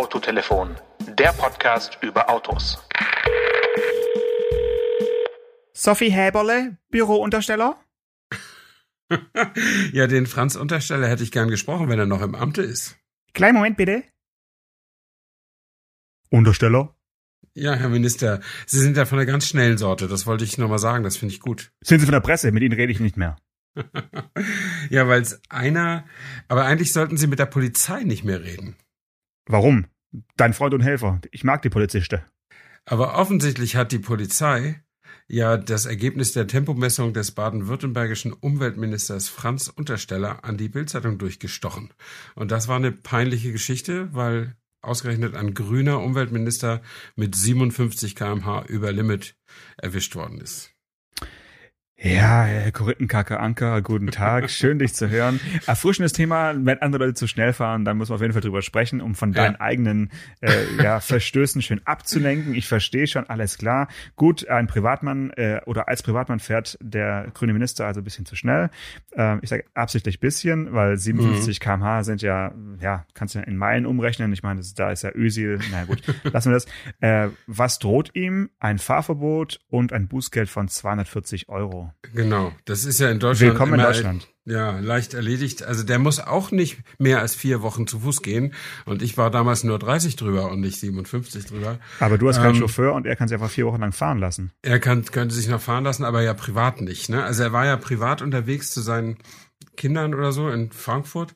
Autotelefon, der Podcast über Autos. Sophie Häberle, Bürountersteller? ja, den Franz Untersteller hätte ich gern gesprochen, wenn er noch im Amte ist. Kleinen Moment bitte. Untersteller? Ja, Herr Minister, Sie sind ja von der ganz schnellen Sorte. Das wollte ich nochmal sagen. Das finde ich gut. Sind Sie von der Presse? Mit Ihnen rede ich nicht mehr. ja, weil es einer. Aber eigentlich sollten Sie mit der Polizei nicht mehr reden. Warum? Dein Freund und Helfer. Ich mag die Polizisten. Aber offensichtlich hat die Polizei ja das Ergebnis der Tempomessung des baden-württembergischen Umweltministers Franz Untersteller an die Bildzeitung durchgestochen. Und das war eine peinliche Geschichte, weil ausgerechnet ein grüner Umweltminister mit 57 kmh über Limit erwischt worden ist. Ja, Herr Korinthenkacke Anker, guten Tag, schön dich zu hören. Erfrischendes Thema, wenn andere Leute zu schnell fahren, dann muss man auf jeden Fall drüber sprechen, um von deinen ja. eigenen äh, ja, Verstößen schön abzulenken. Ich verstehe schon, alles klar. Gut, ein Privatmann äh, oder als Privatmann fährt der grüne Minister also ein bisschen zu schnell. Äh, ich sage absichtlich bisschen, weil 57 mhm. kmh sind ja, ja, kannst du ja in Meilen umrechnen. Ich meine, da ist ja Ösil. Na gut, lassen wir das. Äh, was droht ihm? Ein Fahrverbot und ein Bußgeld von 240 Euro. Genau, das ist ja in Deutschland. Willkommen in Deutschland. Ja, leicht erledigt. Also der muss auch nicht mehr als vier Wochen zu Fuß gehen. Und ich war damals nur 30 drüber und nicht 57 drüber. Aber du hast keinen ähm, Chauffeur und er kann sich einfach vier Wochen lang fahren lassen. Er kann, könnte sich noch fahren lassen, aber ja privat nicht. Ne? Also er war ja privat unterwegs zu seinen Kindern oder so in Frankfurt.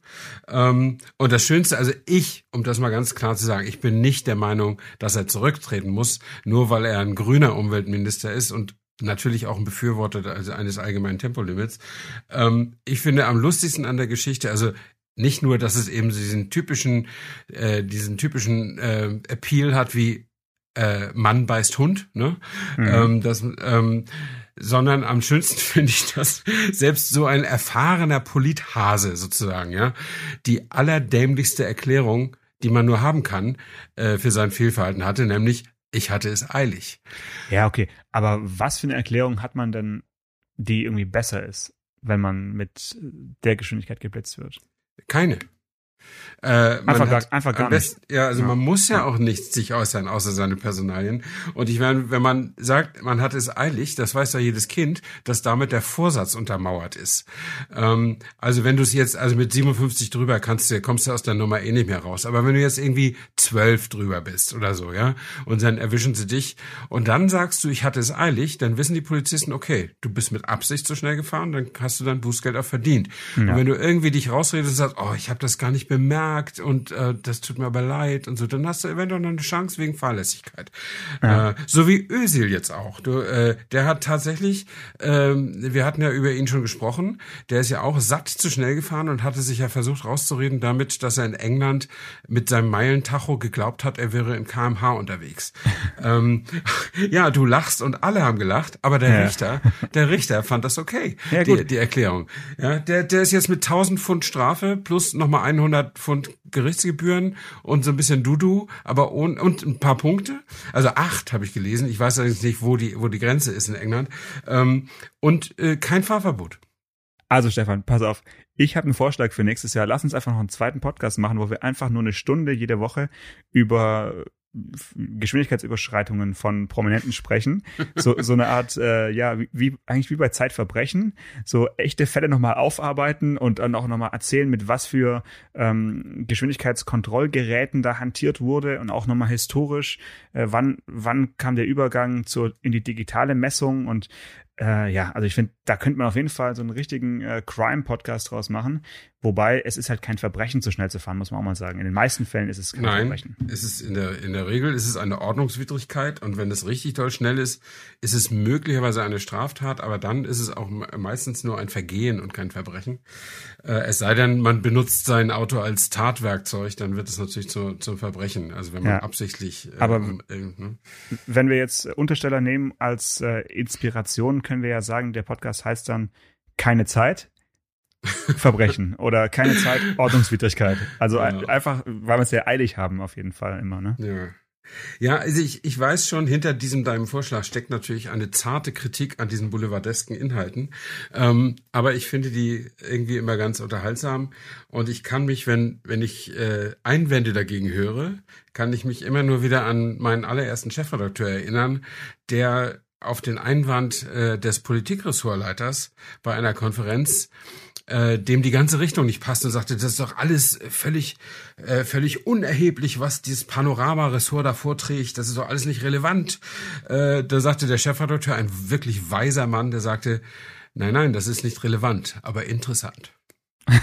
Ähm, und das Schönste, also ich, um das mal ganz klar zu sagen, ich bin nicht der Meinung, dass er zurücktreten muss, nur weil er ein grüner Umweltminister ist und natürlich auch ein Befürworter also eines allgemeinen Tempolimits. Ähm, ich finde am lustigsten an der Geschichte, also nicht nur, dass es eben diesen typischen, äh, diesen typischen äh, Appeal hat wie äh, Mann beißt Hund, ne? Mhm. Ähm, das, ähm, sondern am schönsten finde ich, dass selbst so ein erfahrener Polithase sozusagen, ja, die allerdämlichste Erklärung, die man nur haben kann, äh, für sein Fehlverhalten hatte, nämlich ich hatte es eilig. Ja, okay. Aber was für eine Erklärung hat man denn, die irgendwie besser ist, wenn man mit der Geschwindigkeit geblitzt wird? Keine. Äh, einfach, gar, einfach gar besten, nicht. Ja, also ja. man muss ja auch nichts sich äußern, außer seine Personalien. Und ich meine, wenn man sagt, man hat es eilig, das weiß ja jedes Kind, dass damit der Vorsatz untermauert ist. Ähm, also wenn du es jetzt, also mit 57 drüber kannst du, kommst du aus der Nummer eh nicht mehr raus. Aber wenn du jetzt irgendwie 12 drüber bist oder so, ja, und dann erwischen sie dich und dann sagst du, ich hatte es eilig, dann wissen die Polizisten, okay, du bist mit Absicht so schnell gefahren, dann hast du dein Bußgeld auch verdient. Ja. Und wenn du irgendwie dich rausredest und sagst, oh, ich habe das gar nicht bemerkt, und äh, das tut mir aber leid und so, dann hast du eventuell noch eine Chance wegen Fahrlässigkeit. Ja. Äh, so wie Özil jetzt auch. Du, äh, der hat tatsächlich, ähm, wir hatten ja über ihn schon gesprochen, der ist ja auch satt zu schnell gefahren und hatte sich ja versucht rauszureden damit, dass er in England mit seinem Meilentacho geglaubt hat, er wäre in kmh unterwegs. ähm, ja, du lachst und alle haben gelacht, aber der ja. Richter, der Richter fand das okay, ja, die, die Erklärung. Ja, der, der ist jetzt mit 1000 Pfund Strafe plus nochmal 100 Pfund Gerichtsgebühren und so ein bisschen Dudu, aber ohne, und ein paar Punkte. Also acht habe ich gelesen. Ich weiß allerdings nicht, wo die, wo die Grenze ist in England. Ähm, und äh, kein Fahrverbot. Also Stefan, pass auf. Ich habe einen Vorschlag für nächstes Jahr. Lass uns einfach noch einen zweiten Podcast machen, wo wir einfach nur eine Stunde jede Woche über Geschwindigkeitsüberschreitungen von Prominenten sprechen. So, so eine Art, äh, ja, wie, eigentlich wie bei Zeitverbrechen, so echte Fälle nochmal aufarbeiten und dann auch nochmal erzählen, mit was für ähm, Geschwindigkeitskontrollgeräten da hantiert wurde und auch nochmal historisch, äh, wann, wann kam der Übergang zur, in die digitale Messung und äh, ja, also ich finde, da könnte man auf jeden Fall so einen richtigen äh, Crime-Podcast draus machen. Wobei es ist halt kein Verbrechen, zu schnell zu fahren, muss man auch mal sagen. In den meisten Fällen ist es kein Nein, Verbrechen. Nein, ist in der in der Regel ist es eine Ordnungswidrigkeit und wenn es richtig toll schnell ist, ist es möglicherweise eine Straftat, aber dann ist es auch meistens nur ein Vergehen und kein Verbrechen. Äh, es sei denn, man benutzt sein Auto als Tatwerkzeug, dann wird es natürlich zu, zum Verbrechen. Also wenn man ja, absichtlich. Äh, aber äh, ne? wenn wir jetzt Untersteller nehmen als äh, Inspiration, können wir ja sagen, der Podcast heißt dann keine Zeit. Verbrechen oder keine Zeit, Ordnungswidrigkeit. Also ja. einfach, weil wir es sehr eilig haben, auf jeden Fall immer, ne? Ja. Ja, also ich, ich weiß schon, hinter diesem deinem Vorschlag steckt natürlich eine zarte Kritik an diesen boulevardesken Inhalten. Ähm, aber ich finde die irgendwie immer ganz unterhaltsam. Und ich kann mich, wenn, wenn ich äh, Einwände dagegen höre, kann ich mich immer nur wieder an meinen allerersten Chefredakteur erinnern, der auf den Einwand äh, des Politikressortleiters bei einer Konferenz äh, dem die ganze Richtung nicht passte und sagte, das ist doch alles völlig, äh, völlig unerheblich, was dieses Panorama-Ressort da vorträgt, das ist doch alles nicht relevant. Äh, da sagte der Chefredakteur, ein wirklich weiser Mann, der sagte, nein, nein, das ist nicht relevant, aber interessant.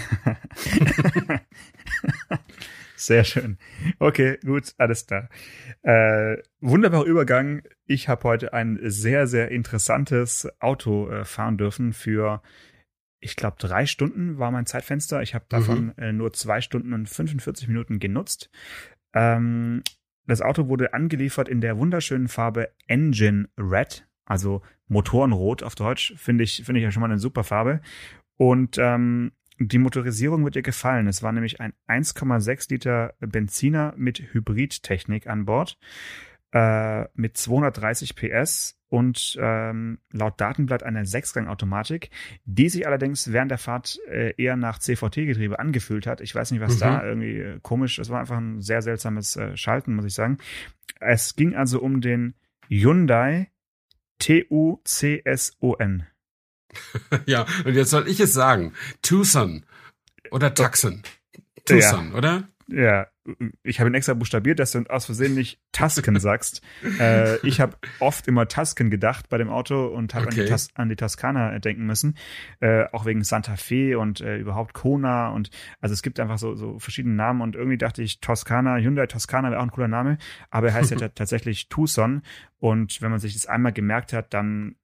Sehr schön. Okay, gut, alles klar. Äh, wunderbarer Übergang. Ich habe heute ein sehr, sehr interessantes Auto äh, fahren dürfen für ich glaube, drei Stunden war mein Zeitfenster. Ich habe davon mhm. äh, nur zwei Stunden und 45 Minuten genutzt. Ähm, das Auto wurde angeliefert in der wunderschönen Farbe Engine Red, also Motorenrot auf Deutsch. Finde ich, finde ich ja schon mal eine super Farbe. Und ähm, die Motorisierung wird ihr gefallen. Es war nämlich ein 1,6 Liter Benziner mit Hybridtechnik an Bord äh, mit 230 PS und ähm, laut Datenblatt eine Sechsgang-Automatik, die sich allerdings während der Fahrt äh, eher nach CVT-Getriebe angefühlt hat. Ich weiß nicht, was mhm. da irgendwie äh, komisch, es war einfach ein sehr seltsames äh, Schalten, muss ich sagen. Es ging also um den Hyundai T-U-C-S-O-N. ja, und jetzt soll ich es sagen. Tucson oder Tucson. Tucson, ja. oder? Ja, ich habe ihn extra buchstabiert, dass du aus Versehen nicht Tusken sagst. äh, ich habe oft immer Tusken gedacht bei dem Auto und habe okay. an, die an die Toskana denken müssen. Äh, auch wegen Santa Fe und äh, überhaupt Kona und also es gibt einfach so, so verschiedene Namen und irgendwie dachte ich Toskana, Hyundai Toskana wäre auch ein cooler Name, aber er heißt ja tatsächlich Tucson und wenn man sich das einmal gemerkt hat, dann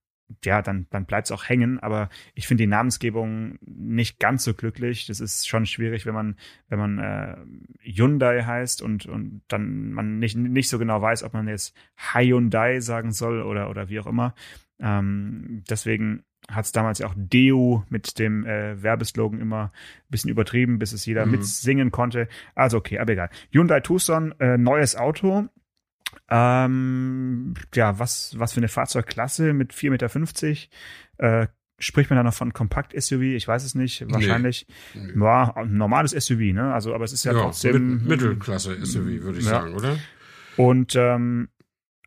ja, dann, dann bleibt es auch hängen. Aber ich finde die Namensgebung nicht ganz so glücklich. Das ist schon schwierig, wenn man, wenn man äh, Hyundai heißt und, und dann man nicht, nicht so genau weiß, ob man jetzt Hyundai sagen soll oder, oder wie auch immer. Ähm, deswegen hat es damals ja auch Deo mit dem äh, Werbeslogan immer ein bisschen übertrieben, bis es jeder mhm. mitsingen konnte. Also okay, aber egal. Hyundai Tucson, äh, neues Auto, ähm, ja, was, was für eine Fahrzeugklasse mit 4,50 Meter. Äh, spricht man da noch von Kompakt-SUV? Ich weiß es nicht. Wahrscheinlich. Nee. Ja, ein normales SUV, ne? Also, aber es ist ja, ja trotzdem. Mit, Mittelklasse-SUV, würde ich ja. sagen, oder? Und ähm,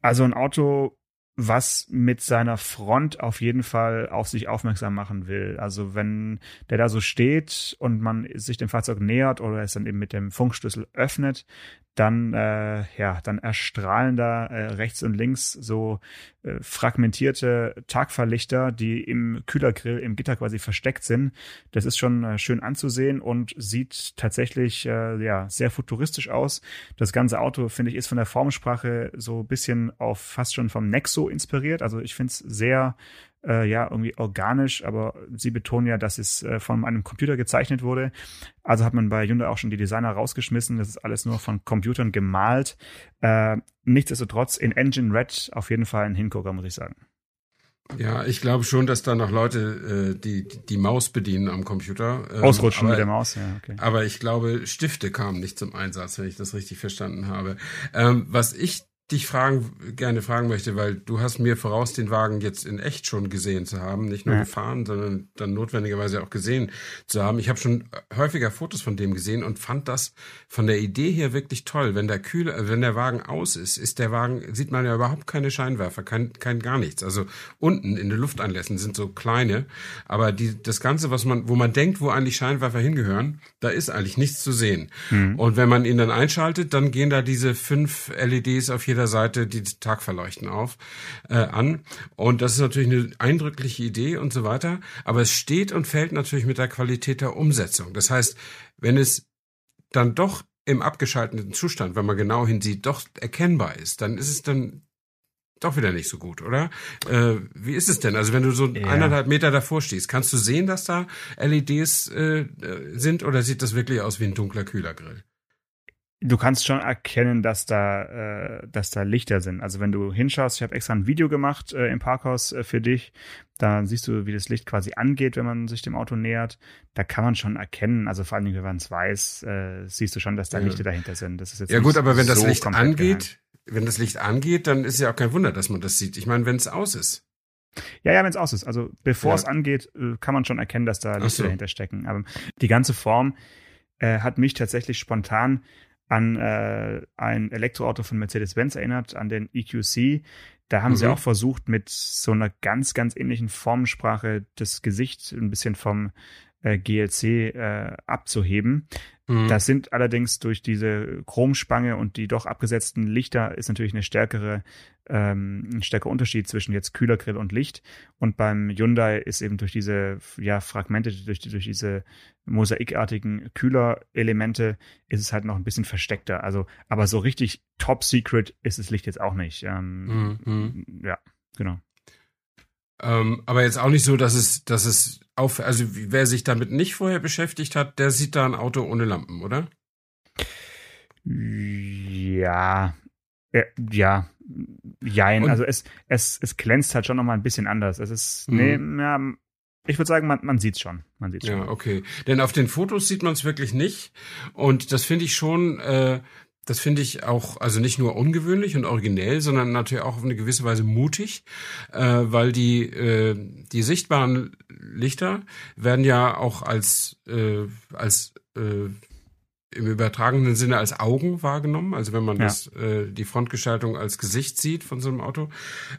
also ein Auto, was mit seiner Front auf jeden Fall auf sich aufmerksam machen will. Also wenn der da so steht und man sich dem Fahrzeug nähert oder es dann eben mit dem Funkschlüssel öffnet, dann äh, ja, dann erstrahlen da äh, rechts und links so äh, fragmentierte Tagverlichter, die im Kühlergrill im Gitter quasi versteckt sind. Das ist schon äh, schön anzusehen und sieht tatsächlich äh, ja sehr futuristisch aus. Das ganze Auto finde ich ist von der Formsprache so ein bisschen auf fast schon vom Nexo inspiriert. Also ich finde es sehr äh, ja irgendwie organisch, aber sie betonen ja, dass es äh, von einem Computer gezeichnet wurde. Also hat man bei Hyundai auch schon die Designer rausgeschmissen. Das ist alles nur von Computern gemalt. Äh, nichtsdestotrotz in Engine Red auf jeden Fall ein Hingucker, muss ich sagen. Ja, ich glaube schon, dass da noch Leute äh, die die Maus bedienen am Computer. Ähm, Ausrutschen aber, mit der Maus, ja. Okay. Aber ich glaube, Stifte kamen nicht zum Einsatz, wenn ich das richtig verstanden habe. Ähm, was ich dich fragen, gerne fragen möchte, weil du hast mir voraus, den Wagen jetzt in echt schon gesehen zu haben, nicht nur ja. gefahren, sondern dann notwendigerweise auch gesehen zu haben. Ich habe schon häufiger Fotos von dem gesehen und fand das von der Idee her wirklich toll. Wenn der Kühler, wenn der Wagen aus ist, ist der Wagen, sieht man ja überhaupt keine Scheinwerfer, kein, kein gar nichts. Also unten in den Lufteinlässen sind so kleine, aber die, das Ganze, was man, wo man denkt, wo eigentlich Scheinwerfer hingehören, da ist eigentlich nichts zu sehen. Mhm. Und wenn man ihn dann einschaltet, dann gehen da diese fünf LEDs auf jeder jeder Seite die Tagverleuchten auf äh, an. Und das ist natürlich eine eindrückliche Idee und so weiter. Aber es steht und fällt natürlich mit der Qualität der Umsetzung. Das heißt, wenn es dann doch im abgeschalteten Zustand, wenn man genau hinsieht, doch erkennbar ist, dann ist es dann doch wieder nicht so gut, oder? Äh, wie ist es denn? Also wenn du so ja. eineinhalb Meter davor stehst, kannst du sehen, dass da LEDs äh, sind oder sieht das wirklich aus wie ein dunkler Kühlergrill? Du kannst schon erkennen, dass da, äh, dass da Lichter sind. Also wenn du hinschaust, ich habe extra ein Video gemacht äh, im Parkhaus äh, für dich, da siehst du, wie das Licht quasi angeht, wenn man sich dem Auto nähert. Da kann man schon erkennen, also vor allem, wenn man es weiß, äh, siehst du schon, dass da ja. Lichter dahinter sind. Das ist jetzt ja gut, aber wenn das Licht angeht, wenn das Licht angeht, dann ist ja auch kein Wunder, dass man das sieht. Ich meine, wenn es aus ist. Ja, ja, wenn es aus ist. Also bevor ja. es angeht, äh, kann man schon erkennen, dass da Lichter so. dahinter stecken. Aber die ganze Form äh, hat mich tatsächlich spontan an äh, ein Elektroauto von Mercedes-Benz erinnert, an den EQC. Da haben mhm. sie auch versucht, mit so einer ganz, ganz ähnlichen Formensprache das Gesicht ein bisschen vom äh, GLC äh, abzuheben. Mhm. Das sind allerdings durch diese Chromspange und die doch abgesetzten Lichter ist natürlich eine stärkere, ähm, ein stärkerer Unterschied zwischen jetzt Kühlergrill und Licht. Und beim Hyundai ist eben durch diese ja, Fragmente, durch, durch diese mosaikartigen Kühlerelemente ist es halt noch ein bisschen versteckter. Also, aber so richtig top secret ist das Licht jetzt auch nicht. Ähm, mhm. Ja, genau. Ähm, aber jetzt auch nicht so, dass es, dass es auf, also wer sich damit nicht vorher beschäftigt hat, der sieht da ein Auto ohne Lampen, oder? Ja, äh, ja, jein. Und also es, es, es glänzt halt schon nochmal ein bisschen anders. Es ist, mhm. nee, ja, ich würde sagen, man, man sieht schon. Man sieht's schon. Ja, okay. Denn auf den Fotos sieht man es wirklich nicht. Und das finde ich schon, äh, das finde ich auch, also nicht nur ungewöhnlich und originell, sondern natürlich auch auf eine gewisse Weise mutig, äh, weil die, äh, die sichtbaren Lichter werden ja auch als, äh, als äh, im übertragenen Sinne als Augen wahrgenommen, also wenn man ja. das, äh, die Frontgestaltung als Gesicht sieht von so einem Auto.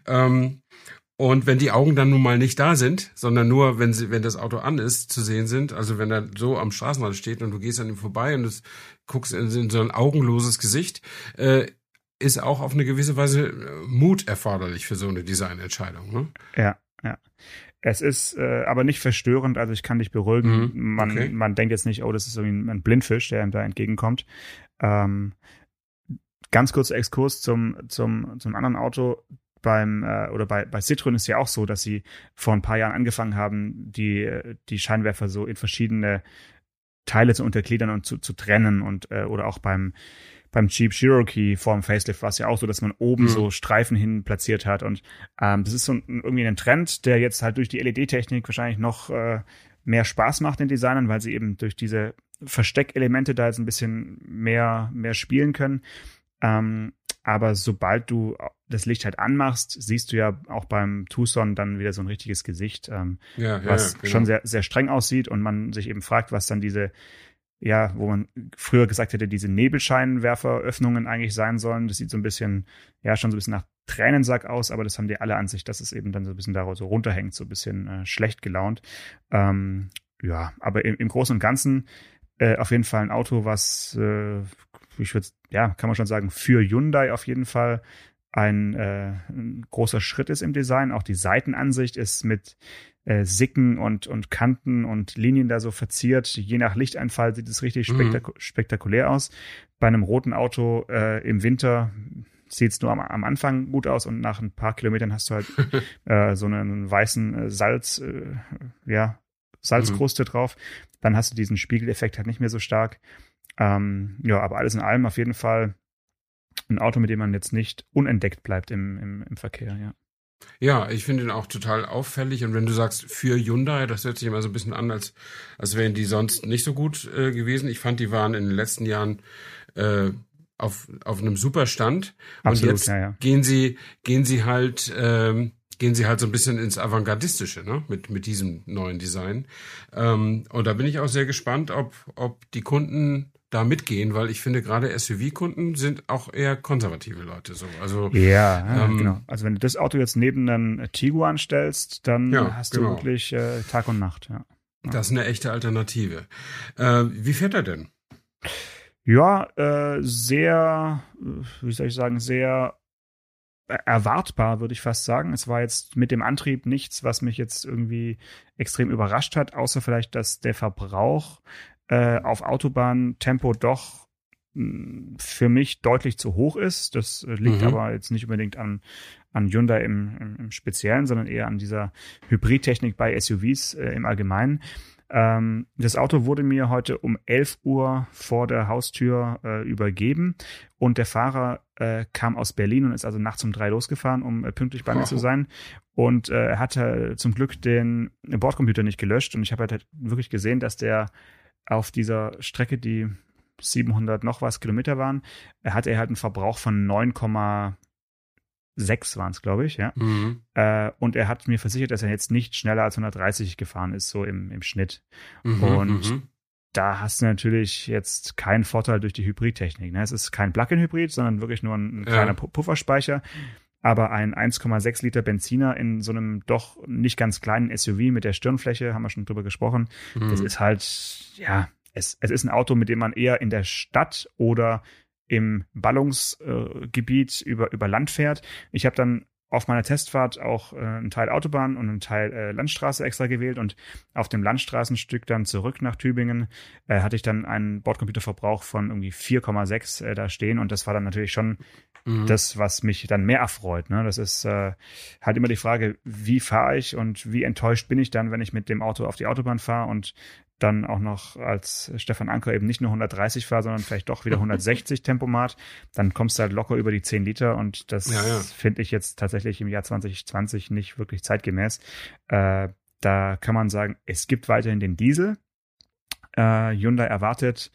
Ähm, und wenn die Augen dann nun mal nicht da sind, sondern nur, wenn sie, wenn das Auto an ist, zu sehen sind, also wenn er so am Straßenrand steht und du gehst an ihm vorbei und du guckst in, in so ein augenloses Gesicht, äh, ist auch auf eine gewisse Weise äh, Mut erforderlich für so eine Designentscheidung. Ne? Ja, ja. Es ist äh, aber nicht verstörend, also ich kann dich beruhigen. Mhm, man, okay. man denkt jetzt nicht, oh, das ist irgendwie ein Blindfisch, der ihm da entgegenkommt. Ähm, ganz kurzer Exkurs zum, zum, zum anderen Auto beim äh, oder bei, bei Citroën ist ja auch so, dass sie vor ein paar Jahren angefangen haben, die, die Scheinwerfer so in verschiedene Teile zu untergliedern und zu, zu trennen und äh, oder auch beim beim Jeep Cherokee vorm Facelift war es ja auch so, dass man oben mhm. so Streifen hin platziert hat und ähm, das ist so ein, irgendwie ein Trend, der jetzt halt durch die LED-Technik wahrscheinlich noch äh, mehr Spaß macht den Designern, weil sie eben durch diese Versteckelemente da jetzt ein bisschen mehr mehr spielen können. Ähm, aber sobald du das Licht halt anmachst, siehst du ja auch beim Tucson dann wieder so ein richtiges Gesicht, ähm, ja, was ja, genau. schon sehr, sehr streng aussieht und man sich eben fragt, was dann diese, ja, wo man früher gesagt hätte, diese Nebelscheinwerferöffnungen eigentlich sein sollen. Das sieht so ein bisschen, ja, schon so ein bisschen nach Tränensack aus, aber das haben die alle an sich, dass es eben dann so ein bisschen daraus so runterhängt, so ein bisschen äh, schlecht gelaunt. Ähm, ja, aber im, im Großen und Ganzen äh, auf jeden Fall ein Auto, was äh, ich würde, ja, kann man schon sagen, für Hyundai auf jeden Fall ein, äh, ein großer Schritt ist im Design. Auch die Seitenansicht ist mit äh, Sicken und, und Kanten und Linien da so verziert. Je nach Lichteinfall sieht es richtig mhm. spektak spektakulär aus. Bei einem roten Auto äh, im Winter sieht es nur am, am Anfang gut aus und nach ein paar Kilometern hast du halt äh, so einen weißen äh, Salz, äh, ja, Salzkruste mhm. drauf. Dann hast du diesen Spiegeleffekt halt nicht mehr so stark. Ähm, ja, aber alles in allem auf jeden Fall ein Auto, mit dem man jetzt nicht unentdeckt bleibt im, im, im Verkehr, ja. Ja, ich finde ihn auch total auffällig. Und wenn du sagst, für Hyundai, das hört sich immer so ein bisschen an, als, als wären die sonst nicht so gut äh, gewesen. Ich fand, die waren in den letzten Jahren äh, auf, auf einem super Stand. Absolut, und jetzt ja, ja. gehen sie, gehen sie halt, ähm, gehen sie halt so ein bisschen ins Avantgardistische, ne? Mit, mit diesem neuen Design. Ähm, und da bin ich auch sehr gespannt, ob, ob die Kunden da mitgehen, weil ich finde, gerade SUV-Kunden sind auch eher konservative Leute. So. Also, ja, ähm, genau. Also wenn du das Auto jetzt neben einen Tiguan stellst, dann ja, hast du genau. wirklich äh, Tag und Nacht. Ja. ja. Das ist eine echte Alternative. Äh, wie fährt er denn? Ja, äh, sehr, wie soll ich sagen, sehr erwartbar, würde ich fast sagen. Es war jetzt mit dem Antrieb nichts, was mich jetzt irgendwie extrem überrascht hat, außer vielleicht, dass der Verbrauch äh, auf Autobahntempo doch mh, hm, für mich deutlich zu hoch ist. Das äh, liegt mhm. aber jetzt nicht unbedingt an, an Hyundai im, im, im Speziellen, sondern eher an dieser Hybridtechnik bei SUVs äh, im Allgemeinen. Ähm, das Auto wurde mir heute um 11 Uhr vor der Haustür äh, übergeben und der Fahrer äh, kam aus Berlin und ist also nachts um drei losgefahren, um äh, pünktlich bei mir oh. zu sein. Und äh, er hatte zum Glück den Bordcomputer nicht gelöscht und ich habe halt wirklich gesehen, dass der auf dieser Strecke, die 700 noch was Kilometer waren, hatte er halt einen Verbrauch von 9,6 waren es, glaube ich, ja. Mhm. Äh, und er hat mir versichert, dass er jetzt nicht schneller als 130 gefahren ist, so im, im Schnitt. Mhm. Und mhm. da hast du natürlich jetzt keinen Vorteil durch die Hybridtechnik. Ne? Es ist kein Plug-in-Hybrid, sondern wirklich nur ein, ein Ja. kleiner Pu- Pufferspeicher. Aber ein 1,6 Liter Benziner in so einem doch nicht ganz kleinen SUV mit der Stirnfläche, haben wir schon drüber gesprochen, das Mhm. ist halt, ja, es, es ist ein Auto, mit dem man eher in der Stadt oder im Ballungsgebiet Gebiet über, über Land fährt. Ich habe dann auf meiner Testfahrt auch äh, einen Teil Autobahn und einen Teil äh, Landstraße extra gewählt und auf dem Landstraßenstück dann zurück nach Tübingen äh, hatte ich dann einen Bordcomputerverbrauch von irgendwie 4,6 äh, da stehen und das war dann natürlich schon Mhm. das, was mich dann mehr erfreut. Ne? Das ist äh, halt immer die Frage, wie fahre ich und wie enttäuscht bin ich dann, wenn ich mit dem Auto auf die Autobahn fahre und dann auch noch als Stefan Anker eben nicht nur 130 fahre, sondern vielleicht doch wieder 160 Tempomat, dann kommst du halt locker über die 10 Liter und das Ja, ja. finde ich jetzt tatsächlich im Jahr 2020 nicht wirklich zeitgemäß. Äh, da kann man sagen, es gibt weiterhin den Diesel. Äh, Hyundai erwartet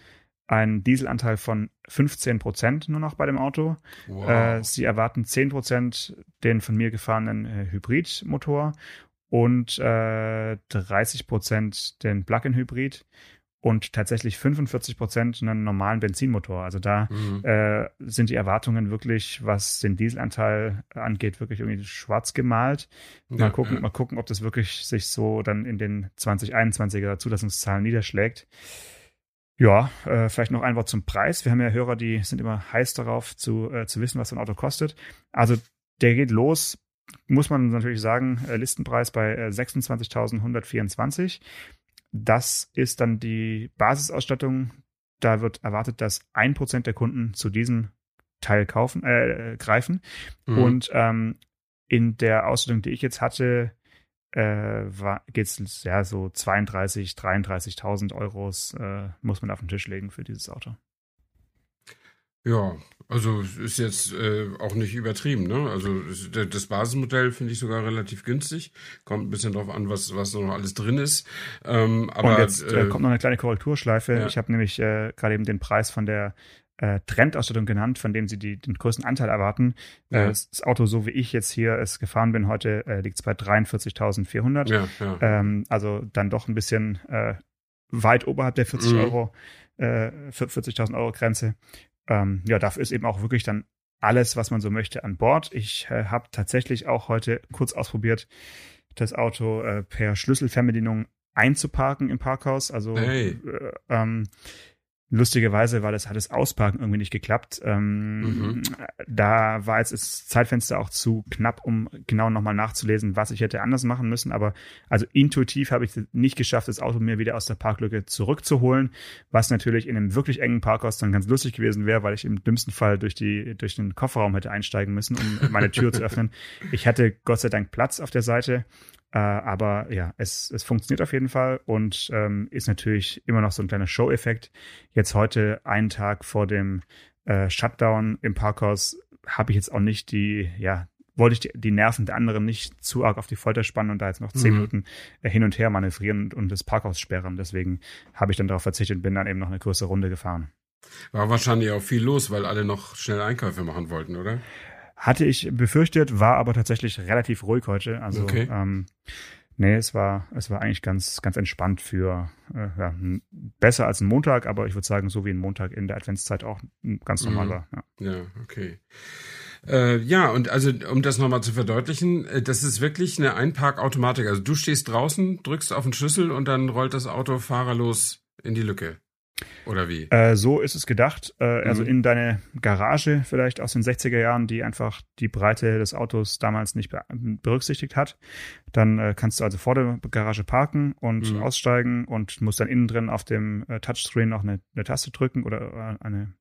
einen Dieselanteil von 15 Prozent nur noch bei dem Auto. wow. Äh, sie erwarten 10% den von mir gefahrenen äh, Hybridmotor und äh, 30% den Plug-in-Hybrid und tatsächlich 45% einen normalen Benzinmotor. Also da Mhm. äh, sind die Erwartungen wirklich, was den Dieselanteil angeht, wirklich irgendwie schwarz gemalt. Mal Ja, gucken, ja. mal gucken, ob das wirklich sich so dann in den 2021er Zulassungszahlen niederschlägt. Ja, äh, vielleicht noch ein Wort zum Preis. Wir haben ja Hörer, die sind immer heiß darauf zu, äh, zu wissen, was so ein Auto kostet. Also der geht los, muss man natürlich sagen, äh, Listenpreis bei äh, 26.124. Das ist dann die Basisausstattung. Da wird erwartet, dass ein Prozent der Kunden zu diesem Teil kaufen, äh, äh, greifen. Mhm. Und ähm, in der Ausstattung, die ich jetzt hatte, äh, geht es ja so 32, 33.000 Euros äh, muss man auf den Tisch legen für dieses Auto. Ja, also es ist jetzt äh, auch nicht übertrieben, ne? Also das Basismodell finde ich sogar relativ günstig. Kommt ein bisschen drauf an, was was noch alles drin ist. Ähm, aber Und jetzt äh, äh, kommt noch eine kleine Korrekturschleife. ja. Ich habe nämlich äh, gerade eben den Preis von der äh, Trendausstattung genannt, von dem sie die, den größten Anteil erwarten. Ja. Äh, das Auto, so wie ich jetzt hier es gefahren bin heute, liegt es bei 43.400. ja, ja. Ähm, also dann doch ein bisschen weit oberhalb der 40 Mhm. Euro, äh, 40.000 Euro Grenze. Ähm, ja, dafür ist eben auch wirklich dann alles, was man so möchte, an Bord. Ich äh, habe tatsächlich auch heute kurz ausprobiert, das Auto äh, per Schlüsselfernbedienung einzuparken im Parkhaus. Also Hey. äh, ähm, lustigerweise, weil das hat das Ausparken irgendwie nicht geklappt. Ähm, Mhm. Da war jetzt das Zeitfenster auch zu knapp, um genau nochmal nachzulesen, was ich hätte anders machen müssen. Aber also intuitiv habe ich es nicht geschafft, das Auto mir wieder aus der Parklücke zurückzuholen, was natürlich in einem wirklich engen Parkhaus dann ganz lustig gewesen wäre, weil ich im dümmsten Fall durch die durch den Kofferraum hätte einsteigen müssen, um meine Tür zu öffnen. Ich hatte Gott sei Dank Platz auf der Seite. Äh, aber ja, es, es funktioniert auf jeden Fall und ähm, ist natürlich immer noch so ein kleiner Show-Effekt. Jetzt heute, einen Tag vor dem äh, Shutdown im Parkhaus, habe ich jetzt auch nicht die, ja, wollte ich die, die Nerven der anderen nicht zu arg auf die Folter spannen und da jetzt noch zehn Mhm. Minuten äh, hin und her manövrieren und, und das Parkhaus sperren. Deswegen habe ich dann darauf verzichtet und bin dann eben noch eine größere Runde gefahren. War wahrscheinlich auch viel los, weil alle noch schnell Einkäufe machen wollten, oder? Hatte ich befürchtet, war aber tatsächlich relativ ruhig heute. Also Okay. ähm, nee, es war, es war eigentlich ganz, ganz entspannt für äh, ja, besser als ein Montag, aber ich würde sagen, so wie ein Montag in der Adventszeit auch ganz normal Mhm. war. Ja. Ja, okay. Äh, ja, und also um das nochmal zu verdeutlichen, äh, das ist wirklich eine Einparkautomatik. Also du stehst draußen, drückst auf den Schlüssel und dann rollt das Auto fahrerlos in die Lücke. Oder wie? Äh, so ist es gedacht. Äh, Also Mhm. in deine Garage vielleicht aus den 60er Jahren, die einfach die Breite des Autos damals nicht be berücksichtigt hat. Dann äh, kannst du also vor der Garage parken und Mhm. aussteigen und musst dann innen drin auf dem äh, Touchscreen noch eine, eine Taste drücken oder äh, eine,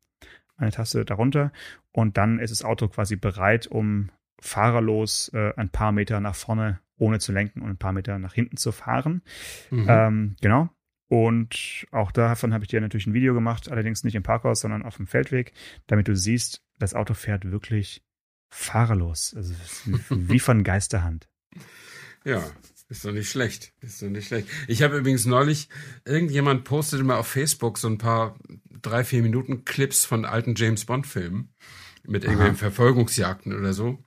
eine Taste darunter. Und dann ist das Auto quasi bereit, um fahrerlos äh, ein paar Meter nach vorne ohne zu lenken und ein paar Meter nach hinten zu fahren. Mhm. Ähm, genau. Und auch davon habe ich dir natürlich ein Video gemacht, allerdings nicht im Parkhaus, sondern auf dem Feldweg, damit du siehst, das Auto fährt wirklich fahrerlos. Also wie von Geisterhand. Ja, ist doch nicht schlecht. Ist doch nicht schlecht. Ich habe übrigens neulich, irgendjemand postete mal auf Facebook so ein paar drei, vier Minuten Clips von alten James Bond Filmen mit irgendwelchen Verfolgungsjagden oder so.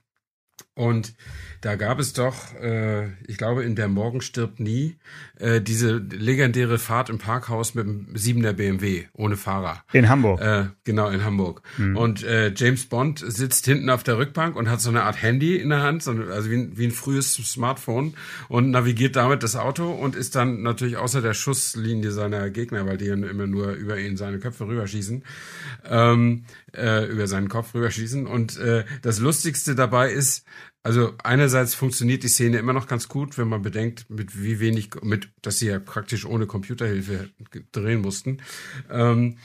Und da gab es doch, äh, ich glaube, in der Morgen stirbt nie, äh, diese legendäre Fahrt im Parkhaus mit dem 7er BMW ohne Fahrer. In Hamburg. Äh, genau, in Hamburg. Mhm. Und äh, James Bond sitzt hinten auf der Rückbank und hat so eine Art Handy in der Hand, so, also wie ein, wie ein frühes Smartphone und navigiert damit das Auto und ist dann natürlich außer der Schusslinie seiner Gegner, weil die dann immer nur über ihn seine Köpfe rüberschießen, ähm, äh, über seinen Kopf rüberschießen. Und äh, das Lustigste dabei ist, also einerseits funktioniert die Szene immer noch ganz gut, wenn man bedenkt, mit wie wenig, mit, dass sie ja praktisch ohne Computerhilfe drehen mussten. Ähm,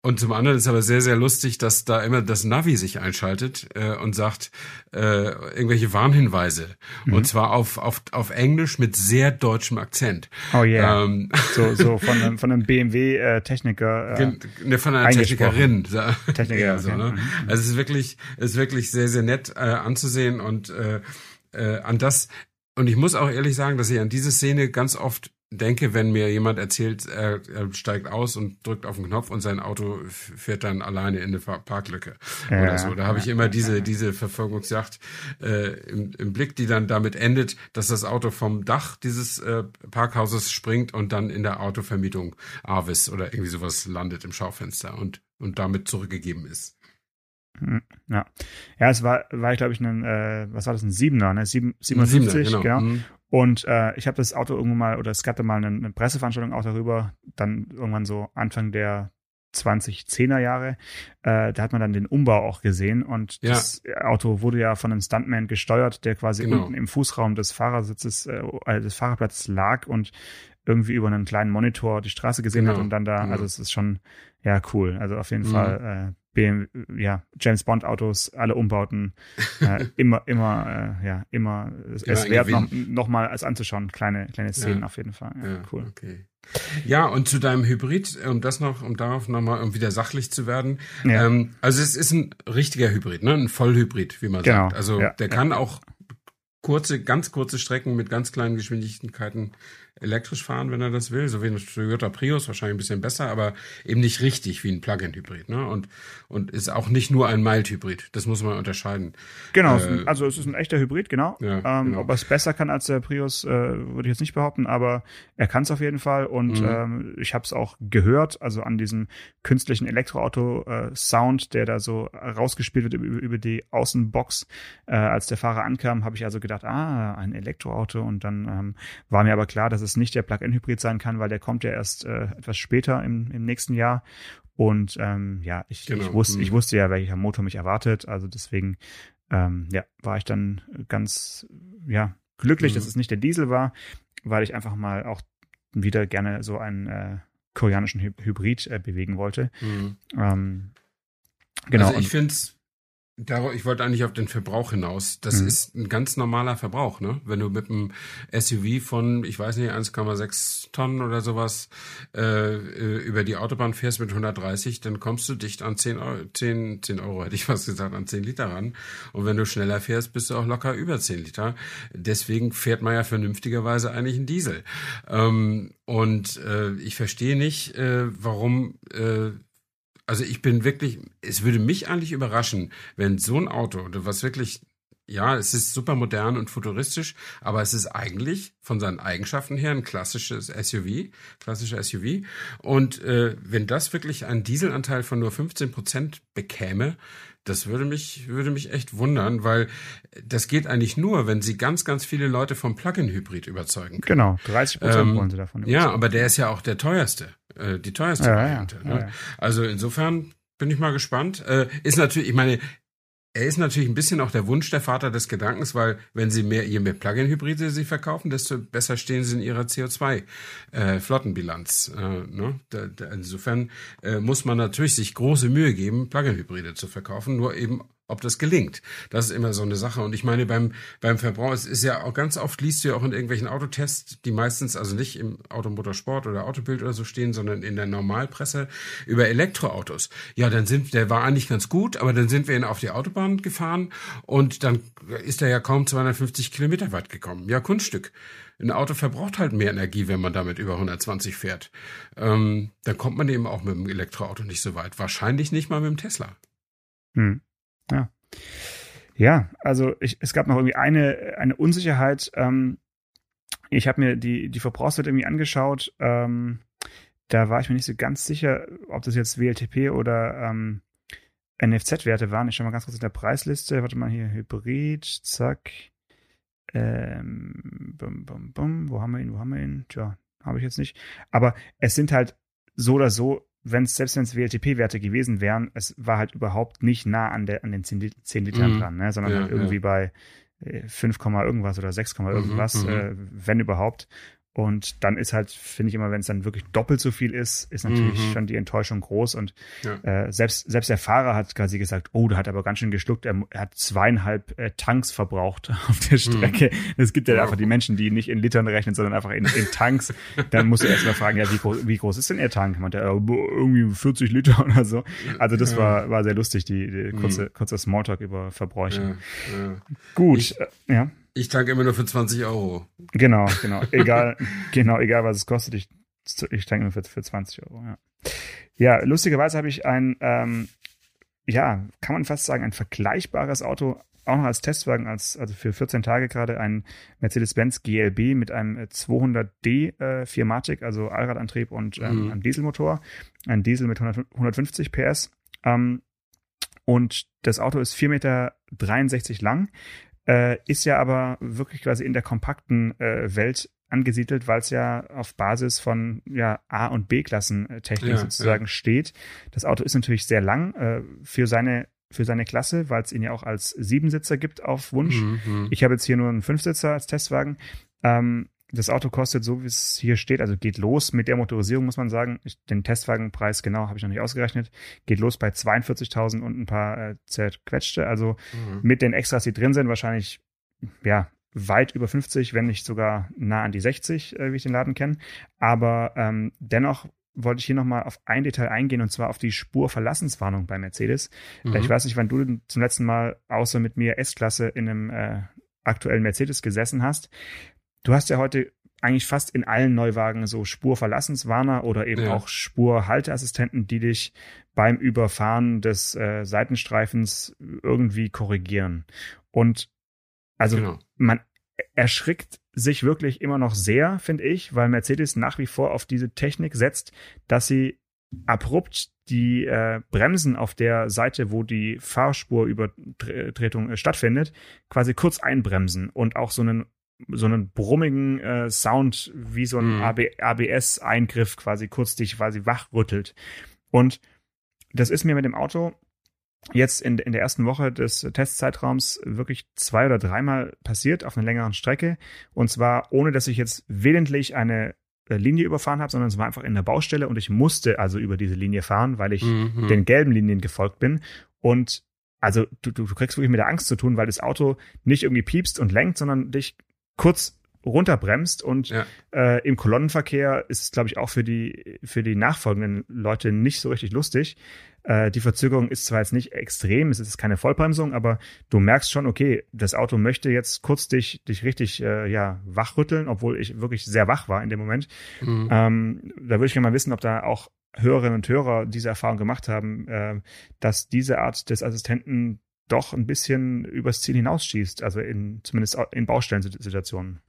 und zum anderen ist aber sehr, sehr lustig, dass da immer das Navi sich einschaltet äh, und sagt äh, irgendwelche Warnhinweise. Mhm. Und zwar auf, auf, auf Englisch mit sehr deutschem Akzent. Oh yeah. Ähm, so, so von einem, von einem BMW-Techniker. Äh, ne, von einer Technikerin. Techniker, ja, so, ne? Mhm. Also es ist wirklich, es ist wirklich sehr, sehr nett äh, anzusehen und äh, äh, an das, und ich muss auch ehrlich sagen, dass ich an diese Szene ganz oft denke, wenn mir jemand erzählt, er, er, steigt aus und drückt auf den Knopf und sein Auto fährt dann alleine in eine Parklücke ja, oder so. Da habe ich immer diese diese Verfolgungsjacht äh, im, im Blick, die dann damit endet, dass das Auto vom Dach dieses äh, Parkhauses springt und dann in der Autovermietung Avis oder irgendwie sowas landet im Schaufenster und und damit zurückgegeben ist. Hm, ja, ja, es war, war glaube ich, ein, äh, was war das, ein Siebener, ne? Sieben, 57, Siebener, genau. genau. Mhm. Und äh, ich habe das Auto irgendwann mal, oder es gab da mal eine, eine Presseveranstaltung auch darüber, dann irgendwann so Anfang der 2010er Jahre. Äh, da hat man dann den Umbau auch gesehen und ja. das Auto wurde ja von einem Stuntman gesteuert, der quasi genau. unten im Fußraum des Fahrersitzes, äh, äh, des Fahrerplatzes lag und irgendwie über einen kleinen Monitor die Straße gesehen genau. hat und dann da, genau. also es ist schon, ja, cool. Also auf jeden mhm. Fall äh, BMW, ja, James Bond Autos, alle Umbauten, äh, immer, immer, äh, ja, immer, es, es wert noch, noch mal als anzuschauen, kleine, kleine Szenen ja. auf jeden Fall. Ja, ja, cool. Okay. Ja, und zu deinem Hybrid, um das noch, um darauf nochmal um wieder sachlich zu werden. Ja. Ähm, also es ist ein richtiger Hybrid, ne? Ein Vollhybrid, wie man genau. sagt. Also der kann auch kurze, ganz kurze Strecken mit ganz kleinen Geschwindigkeiten elektrisch fahren, wenn er das will, so wie ein Toyota Prius, wahrscheinlich ein bisschen besser, aber eben nicht richtig wie ein Plug-in-Hybrid. Ne? Und, und ist auch nicht nur ein Mild-Hybrid. Das muss man unterscheiden. Genau, äh, also es ist ein echter Hybrid, genau. Ja, ähm, genau. Ob er es besser kann als der Prius, äh, würde ich jetzt nicht behaupten, aber er kann es auf jeden Fall. Und mhm. ähm, ich habe es auch gehört, also an diesem künstlichen Elektroauto-Sound, äh, der da so rausgespielt wird über, über die Außenbox. Äh, als der Fahrer ankam, habe ich also gedacht, ah, ein Elektroauto. Und dann ähm, war mir aber klar, dass es es nicht der Plug-in-Hybrid sein kann, weil der kommt ja erst äh, etwas später im, im nächsten Jahr. Und ähm, ja, ich, genau. ich, wusste, ich mhm. wusste ja, welcher Motor mich erwartet. Also deswegen ähm, ja, war ich dann ganz ja, glücklich, mhm. dass es nicht der Diesel war, weil ich einfach mal auch wieder gerne so einen äh, koreanischen Hy Hybrid äh, bewegen wollte. Mhm. Ähm, genau. Also ich finde es ich wollte eigentlich auf den Verbrauch hinaus. Das mhm. ist ein ganz normaler Verbrauch, ne? Wenn du mit einem SUV von, ich weiß nicht, 1,6 Tonnen oder sowas äh, äh, über die Autobahn fährst mit 130, dann kommst du dicht an 10 Euro, 10, 10 Euro hätte ich fast gesagt, an 10 Liter ran. Und wenn du schneller fährst, bist du auch locker über 10 Liter. Deswegen fährt man ja vernünftigerweise eigentlich einen Diesel. Ähm, und äh, ich verstehe nicht, äh, warum äh, also ich bin wirklich, es würde mich eigentlich überraschen, wenn so ein Auto, was wirklich, ja, es ist super modern und futuristisch, aber es ist eigentlich von seinen Eigenschaften her ein klassisches SUV, klassischer SUV. Und äh, wenn das wirklich einen Dieselanteil von nur 15 Prozent bekäme, das würde mich, würde mich echt wundern, weil das geht eigentlich nur, wenn sie ganz, ganz viele Leute vom Plug-in-Hybrid überzeugen können. Genau, 30 Prozent ähm, wollen sie davon überzeugen. Ja, aber der ist ja auch der teuerste, äh, die teuerste ja, Variante. Ja, ne? ja, also insofern bin ich mal gespannt. Äh, ist natürlich, ich meine, er ist natürlich ein bisschen auch der Wunsch der Vater des Gedankens, weil wenn sie mehr, je mehr Plug-in-Hybride sie verkaufen, desto besser stehen sie in ihrer CO2-Flottenbilanz. Äh, äh, ne? insofern äh, muss man natürlich sich große Mühe geben, Plug-in-Hybride zu verkaufen, nur eben ob das gelingt. Das ist immer so eine Sache. Und ich meine, beim, beim Verbrauch, es ist ja auch ganz oft, liest du ja auch in irgendwelchen Autotests, die meistens also nicht im Automotorsport oder Autobild oder so stehen, sondern in der Normalpresse über Elektroautos. Ja, dann sind, der war eigentlich ganz gut, aber dann sind wir ihn auf die Autobahn gefahren und dann ist er ja kaum 250 Kilometer weit gekommen. Ja, Kunststück. Ein Auto verbraucht halt mehr Energie, wenn man damit über 120 fährt. Ähm, dann kommt man eben auch mit dem Elektroauto nicht so weit. Wahrscheinlich nicht mal mit dem Tesla. Hm. Ja. Ja, also ich, es gab noch irgendwie eine, eine Unsicherheit. Ähm, ich habe mir die, die Verbrauchswerte irgendwie angeschaut. Ähm, da war ich mir nicht so ganz sicher, ob das jetzt WLTP oder ähm, NFZ-Werte waren. Ich schaue mal ganz kurz in der Preisliste. Warte mal hier, Hybrid, zack. Ähm, bum, bum, bum. Wo haben wir ihn? Wo haben wir ihn? Tja, habe ich jetzt nicht. Aber es sind halt so oder so wenn es, selbst wenn es WLTP-Werte gewesen wären, es war halt überhaupt nicht nah an, der, an den 10, 10 Litern mhm. dran, ne? sondern ja, halt irgendwie ja. bei 5, äh, irgendwas oder 6, mhm, irgendwas, mhm, äh, wenn überhaupt. Und dann ist halt, finde ich immer, wenn es dann wirklich doppelt so viel ist, ist natürlich mhm. schon die Enttäuschung groß. Und ja. äh, selbst, selbst der Fahrer hat quasi gesagt, oh, der hat aber ganz schön geschluckt. Er, er hat zweieinhalb äh, Tanks verbraucht auf der Strecke. Mhm. Es gibt ja wow. einfach die Menschen, die nicht in Litern rechnen, sondern einfach in, in Tanks. dann musst du erstmal fragen, ja, wie groß, wie groß ist denn Ihr Tank? Meint er, äh, irgendwie 40 Liter oder so. Also das ja. war, war sehr lustig, die, die kurze, mhm. kurzer Smalltalk über Verbräuche. Ja. Gut, ich, äh, ja. Ich tanke immer nur für 20 Euro. Genau, genau. Egal, genau, egal was es kostet, ich, ich tanke nur für, für 20 Euro, ja. Ja, lustigerweise habe ich ein, ähm, ja, kann man fast sagen, ein vergleichbares Auto auch noch als Testwagen, als, also für 14 Tage gerade ein Mercedes-Benz GLB mit einem 200D äh, 4 also Allradantrieb und ähm, mhm. einem Dieselmotor. Ein Diesel mit 100, 150 PS. Ähm, und das Auto ist 4,63 Meter lang, äh, ist ja aber wirklich quasi in der kompakten äh, Welt angesiedelt, weil es ja auf Basis von ja, A- und B-Klassen-Technik ja, sozusagen ja. steht. Das Auto ist natürlich sehr lang äh, für seine für seine Klasse, weil es ihn ja auch als Siebensitzer gibt auf Wunsch. Mhm. mhm. Ich habe jetzt hier nur einen Fünfsitzer als Testwagen. Ähm, das Auto kostet, so wie es hier steht, also geht los mit der Motorisierung, muss man sagen. Ich, den Testwagenpreis genau habe ich noch nicht ausgerechnet. Geht los bei 42.000 und ein paar äh, zerquetschte. Also mhm. mit den Extras, die drin sind, wahrscheinlich, ja, weit über 50, wenn nicht sogar nah an die 60, äh, wie ich den Laden kenne. Aber ähm, dennoch wollte ich hier nochmal auf ein Detail eingehen und zwar auf die Spurverlassenswarnung bei Mercedes. Mhm. Ich weiß nicht, wann du zum letzten Mal außer mit mir S-Klasse in einem äh, aktuellen Mercedes gesessen hast. Du hast ja heute eigentlich fast in allen Neuwagen so Spurverlassenswarner oder eben ja. auch Spurhalteassistenten, die dich beim Überfahren des äh, Seitenstreifens irgendwie korrigieren. Und also genau. man erschrickt sich wirklich immer noch sehr, finde ich, weil Mercedes nach wie vor auf diese Technik setzt, dass sie abrupt die äh, Bremsen auf der Seite, wo die Fahrspurübertretung äh, stattfindet, quasi kurz einbremsen und auch so einen so einen brummigen äh, Sound wie so ein mhm. ABS-Eingriff quasi kurz dich quasi wachrüttelt. Und das ist mir mit dem Auto jetzt in, in der ersten Woche des Testzeitraums wirklich zwei oder dreimal passiert auf einer längeren Strecke. Und zwar ohne, dass ich jetzt willentlich eine äh, Linie überfahren habe, sondern es war einfach in der Baustelle und ich musste also über diese Linie fahren, weil ich mhm. den gelben Linien gefolgt bin. Und also du, du, du kriegst wirklich mit der Angst zu tun, weil das Auto nicht irgendwie piepst und lenkt, sondern dich kurz runterbremst und ja. äh, im Kolonnenverkehr ist es, glaube ich, auch für die, für die nachfolgenden Leute nicht so richtig lustig. Äh, die Verzögerung ist zwar jetzt nicht extrem, es ist keine Vollbremsung, aber du merkst schon, okay, das Auto möchte jetzt kurz dich, dich richtig äh, ja, wachrütteln, obwohl ich wirklich sehr wach war in dem Moment. Mhm. Ähm, da würde ich gerne mal wissen, ob da auch Hörerinnen und Hörer diese Erfahrung gemacht haben, äh, dass diese Art des Assistenten doch ein bisschen übers Ziel hinausschießt, also in, zumindest in Baustellensituationen.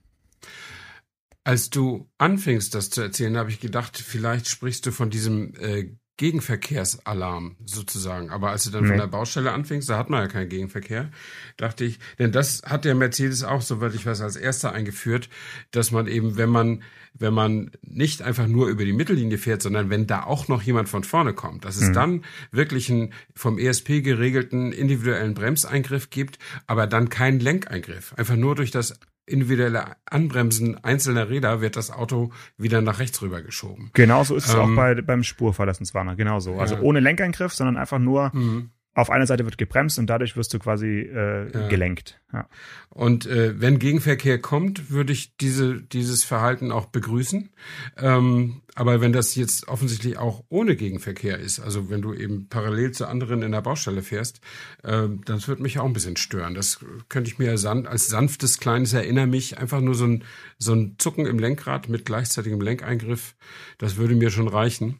Als du anfingst, das zu erzählen, habe ich gedacht, vielleicht sprichst du von diesem äh, Gegenverkehrsalarm sozusagen. Aber als du dann nee. von der Baustelle anfingst, da hat man ja keinen Gegenverkehr, dachte ich, denn das hat der Mercedes auch, soweit ich weiß, als erster eingeführt, dass man eben, wenn man, wenn man nicht einfach nur über die Mittellinie fährt, sondern wenn da auch noch jemand von vorne kommt, dass es mhm. dann wirklich einen vom ESP geregelten individuellen Bremseingriff gibt, aber dann keinen Lenkeingriff. Einfach nur durch das individuelle Anbremsen einzelner Räder wird das Auto wieder nach rechts rüber geschoben. Genauso ist es ähm, auch bei, beim Spurverlassenswarner, genauso. Also ja. ohne Lenkeingriff, sondern einfach nur mhm. Auf einer Seite wird gebremst und dadurch wirst du quasi äh, ja. gelenkt. Ja. Und äh, wenn Gegenverkehr kommt, würde ich diese, dieses Verhalten auch begrüßen. Ähm, aber wenn das jetzt offensichtlich auch ohne Gegenverkehr ist, also wenn du eben parallel zu anderen in der Baustelle fährst, äh, das würde mich auch ein bisschen stören. Das könnte ich mir als sanftes kleines Erinner mich einfach nur so ein, so ein Zucken im Lenkrad mit gleichzeitigem Lenkeingriff, das würde mir schon reichen.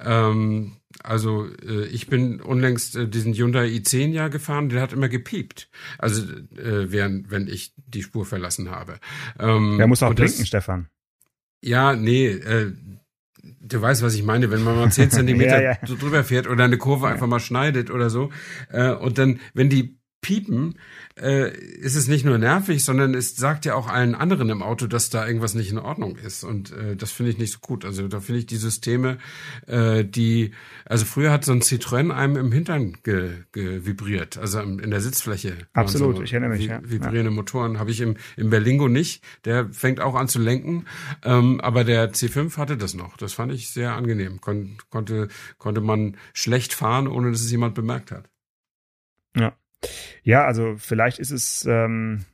Ähm, also äh, ich bin unlängst äh, diesen Hyundai i10 ja gefahren, der hat immer gepiept. Also äh, während, wenn ich die Spur verlassen habe. Ähm, der muss auch blinken, das, Stefan. Ja, nee, äh, du weißt, was ich meine, wenn man mal zehn Zentimeter ja, ja. so drüber fährt oder eine Kurve einfach mal schneidet oder so. Äh, und dann, wenn die piepen, äh, ist es nicht nur nervig, sondern es sagt ja auch allen anderen im Auto, dass da irgendwas nicht in Ordnung ist. Und äh, das finde ich nicht so gut. Also da finde ich die Systeme, äh, die, also früher hat so ein Citroën einem im Hintern ge, ge vibriert, also in der Sitzfläche. Absolut, so ich erinnere mich. Ja. Vibrierende ja. Motoren habe ich im, im Berlingo nicht. Der fängt auch an zu lenken, ähm, aber der C5 hatte das noch. Das fand ich sehr angenehm. Kon konnte, konnte man schlecht fahren, ohne dass es jemand bemerkt hat. Ja. Ja, also vielleicht ist es, ähm,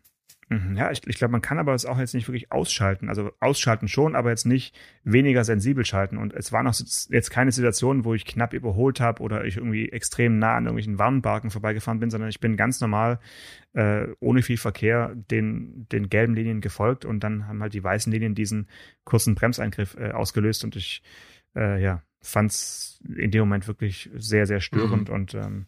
mhm, ja, ich, ich glaube, man kann aber es auch jetzt nicht wirklich ausschalten. Also ausschalten schon, aber jetzt nicht weniger sensibel schalten. Und es war noch jetzt keine Situation, wo ich knapp überholt habe oder ich irgendwie extrem nah an irgendwelchen Warnbarken vorbeigefahren bin, sondern ich bin ganz normal äh, ohne viel Verkehr den, den gelben Linien gefolgt und dann haben halt die weißen Linien diesen kurzen Bremseingriff äh, ausgelöst und ich äh, ja, fand es in dem Moment wirklich sehr, sehr störend mhm. und ähm,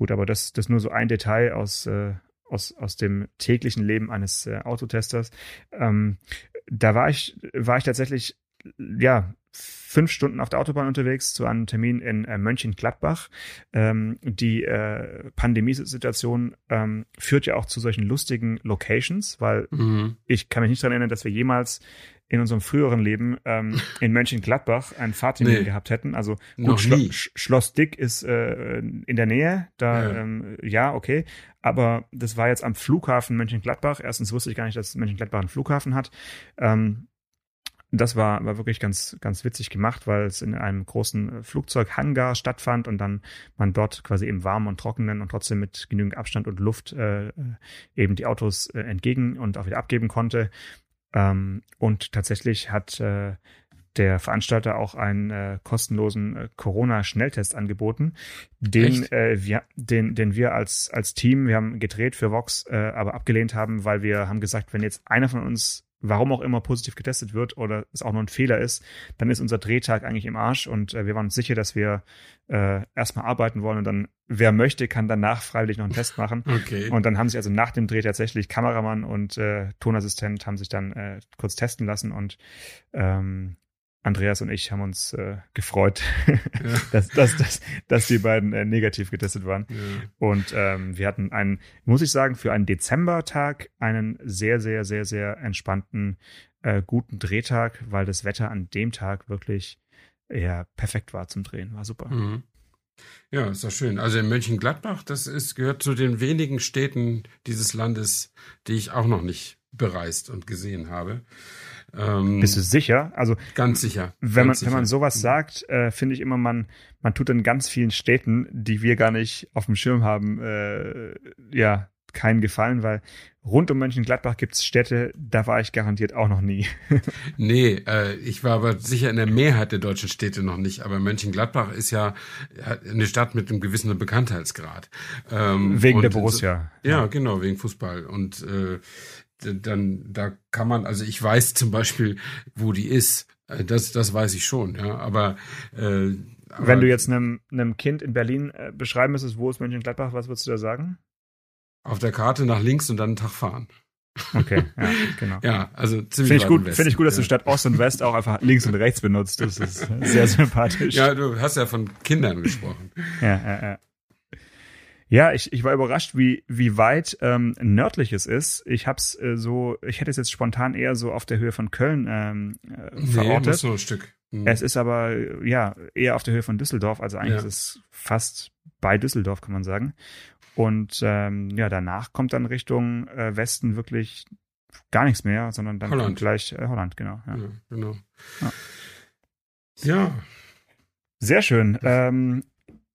Gut, aber das, das nur so ein Detail aus, äh, aus, aus dem täglichen Leben eines äh, Autotesters. Ähm, da war ich, war ich tatsächlich, ja, fünf Stunden auf der Autobahn unterwegs zu einem Termin in äh, Mönchengladbach. Ähm, die äh, Pandemiesituation ähm, führt ja auch zu solchen lustigen Locations, weil mhm. ich kann mich nicht daran erinnern, dass wir jemals in unserem früheren Leben ähm, in Mönchengladbach einen Fahrtermin nee, gehabt hätten. Also gut, Schlo Schloss Dick ist äh, in der Nähe, da ja. Ähm, ja, okay. Aber das war jetzt am Flughafen Mönchengladbach. Erstens wusste ich gar nicht, dass Mönchengladbach einen Flughafen hat. Ähm, das war, war wirklich ganz, ganz witzig gemacht, weil es in einem großen Flugzeughangar stattfand und dann man dort quasi im Warmen und Trockenen und trotzdem mit genügend Abstand und Luft äh, eben die Autos äh, entgegen und auch wieder abgeben konnte. Ähm, und tatsächlich hat äh, der Veranstalter auch einen äh, kostenlosen äh, Corona-Schnelltest angeboten, den äh, wir, den, den wir als als Team, wir haben gedreht für Vox, äh, aber abgelehnt haben, weil wir haben gesagt, wenn jetzt einer von uns warum auch immer positiv getestet wird oder es auch nur ein Fehler ist, dann ist unser Drehtag eigentlich im Arsch und äh, wir waren uns sicher, dass wir äh, erstmal arbeiten wollen und dann, wer möchte, kann danach freiwillig noch einen Test machen. Okay. Und dann haben sich also nach dem Dreh tatsächlich Kameramann und äh, Tonassistent haben sich dann äh, kurz testen lassen und ähm, Andreas und ich haben uns äh, gefreut, ja. dass, dass, dass, dass die beiden äh, negativ getestet waren. Ja. Und ähm, wir hatten einen, muss ich sagen, für einen Dezembertag einen sehr, sehr, sehr, sehr entspannten, äh, guten Drehtag, weil das Wetter an dem Tag wirklich ja, perfekt war zum Drehen. War super. Mhm. Ja, ist doch schön. Also in Mönchengladbach, das ist, gehört zu den wenigen Städten dieses Landes, die ich auch noch nicht bereist und gesehen habe. Ähm, Bist du sicher? Also ganz sicher. Wenn ganz man sicher. wenn man sowas sagt, äh, finde ich immer man man tut in ganz vielen Städten, die wir gar nicht auf dem Schirm haben, äh, ja keinen Gefallen, weil rund um Mönchengladbach gibt es Städte, da war ich garantiert auch noch nie. nee, äh, ich war aber sicher in der Mehrheit der deutschen Städte noch nicht. Aber Mönchengladbach ist ja eine Stadt mit einem gewissen Bekanntheitsgrad. Ähm, wegen der Borussia. So, ja, genau, wegen Fußball. Und äh, dann da kann man, also ich weiß zum Beispiel, wo die ist. Äh, das, das weiß ich schon, ja. Aber, äh, aber wenn du jetzt einem, einem Kind in Berlin äh, beschreiben müsstest, wo ist Mönchengladbach, was würdest du da sagen? Auf der Karte nach links und dann einen Tag fahren. Okay, ja, genau. ja, also ziemlich Finde ich gut, finde ich gut, dass du statt Ost und West auch einfach links und rechts benutzt. Das ist sehr sympathisch. Ja, du hast ja von Kindern gesprochen. ja, ja, ja. Ja, ich, ich war überrascht, wie, wie weit ähm, nördlich es ist. Ich hab's äh, so, ich hätte es jetzt spontan eher so auf der Höhe von Köln ähm, äh, verortet. Nee, so ein Stück. Mhm. Es ist aber ja eher auf der Höhe von Düsseldorf, also eigentlich ja. ist es fast bei Düsseldorf, kann man sagen. Und ähm, ja, danach kommt dann Richtung äh, Westen wirklich gar nichts mehr, sondern dann Holland. gleich äh, Holland, genau. Ja, ja genau. Ja. ja. Sehr schön. Ähm,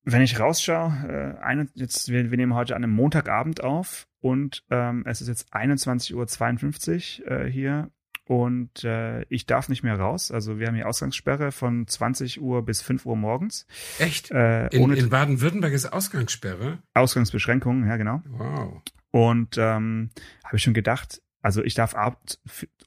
wenn ich rausschaue, äh, eine, jetzt, wir, wir nehmen heute an einem Montagabend auf und ähm, es ist jetzt 21.52 Uhr äh, hier und äh, ich darf nicht mehr raus. Also wir haben hier Ausgangssperre von 20 Uhr bis 5 Uhr morgens. Echt? Äh, in, in Baden-Württemberg ist Ausgangssperre? Ausgangsbeschränkungen, ja genau. Wow. Und ähm, habe ich schon gedacht, also ich darf ab,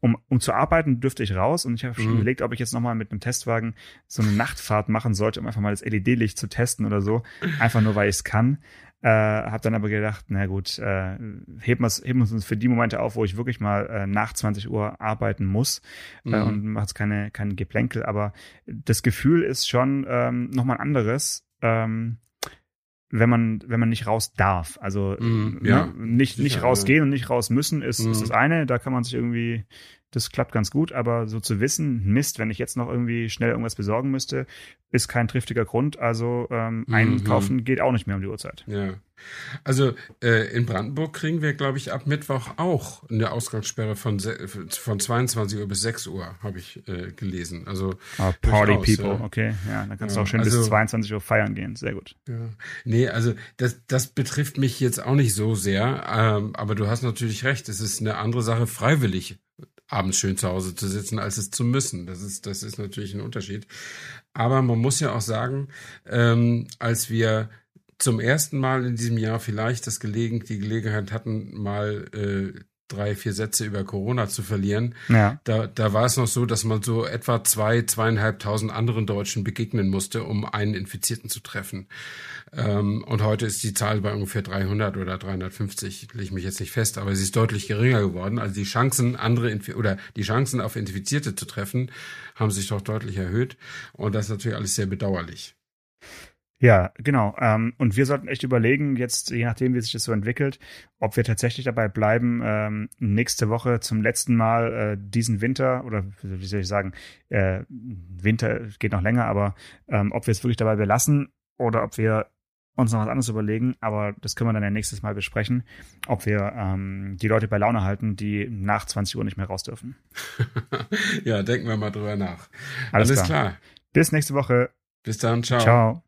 um, um zu arbeiten, dürfte ich raus und ich habe schon mhm. überlegt, ob ich jetzt nochmal mit einem Testwagen so eine Nachtfahrt machen sollte, um einfach mal das LED-Licht zu testen oder so. Einfach nur, weil ich es kann. Äh, habe dann aber gedacht, na gut, äh, heben wir uns für die Momente auf, wo ich wirklich mal äh, nach 20 Uhr arbeiten muss äh, mhm. äh, und mache jetzt keine, kein Geplänkel. Aber das Gefühl ist schon ähm, nochmal ein anderes. Ähm, wenn man wenn man nicht raus darf. Also mm, ja, ne, nicht sicher, nicht rausgehen ja. und nicht raus müssen ist, mm. ist das eine. Da kann man sich irgendwie das klappt ganz gut, aber so zu wissen, Mist, wenn ich jetzt noch irgendwie schnell irgendwas besorgen müsste, ist kein triftiger Grund. Also ähm, mhm. einkaufen geht auch nicht mehr um die Uhrzeit. Ja. Also äh, in Brandenburg kriegen wir, glaube ich, ab Mittwoch auch eine Ausgangssperre von, von 22 Uhr bis 6 Uhr, habe ich äh, gelesen. Also oh, Party durchaus, People, ja. okay. Ja, dann kannst ja, du auch schön also, bis 22 Uhr feiern gehen. Sehr gut. Ja. Nee, also das, das betrifft mich jetzt auch nicht so sehr, ähm, aber du hast natürlich recht, es ist eine andere Sache, freiwillig abends schön zu Hause zu sitzen, als es zu müssen. Das ist, das ist natürlich ein Unterschied. Aber man muss ja auch sagen, ähm, als wir zum ersten Mal in diesem Jahr vielleicht das gelegen, die Gelegenheit hatten, mal äh, drei, vier Sätze über Corona zu verlieren. Ja. Da, da war es noch so, dass man so etwa zwei, zweieinhalbtausend anderen Deutschen begegnen musste, um einen Infizierten zu treffen. Ähm, und heute ist die Zahl bei ungefähr 300 oder 350, lege ich mich jetzt nicht fest, aber sie ist deutlich geringer geworden. Also die Chancen, andere Infi oder die Chancen auf Infizierte zu treffen, haben sich doch deutlich erhöht. Und das ist natürlich alles sehr bedauerlich. Ja, genau. Ähm, und wir sollten echt überlegen, jetzt, je nachdem, wie sich das so entwickelt, ob wir tatsächlich dabei bleiben, ähm, nächste Woche zum letzten Mal äh, diesen Winter, oder wie soll ich sagen, äh, Winter geht noch länger, aber ähm, ob wir es wirklich dabei belassen oder ob wir uns noch was anderes überlegen, aber das können wir dann ja nächstes Mal besprechen, ob wir ähm, die Leute bei Laune halten, die nach 20 Uhr nicht mehr raus dürfen. ja, denken wir mal drüber nach. Alles, Alles klar. klar. Bis nächste Woche. Bis dann, ciao. Ciao.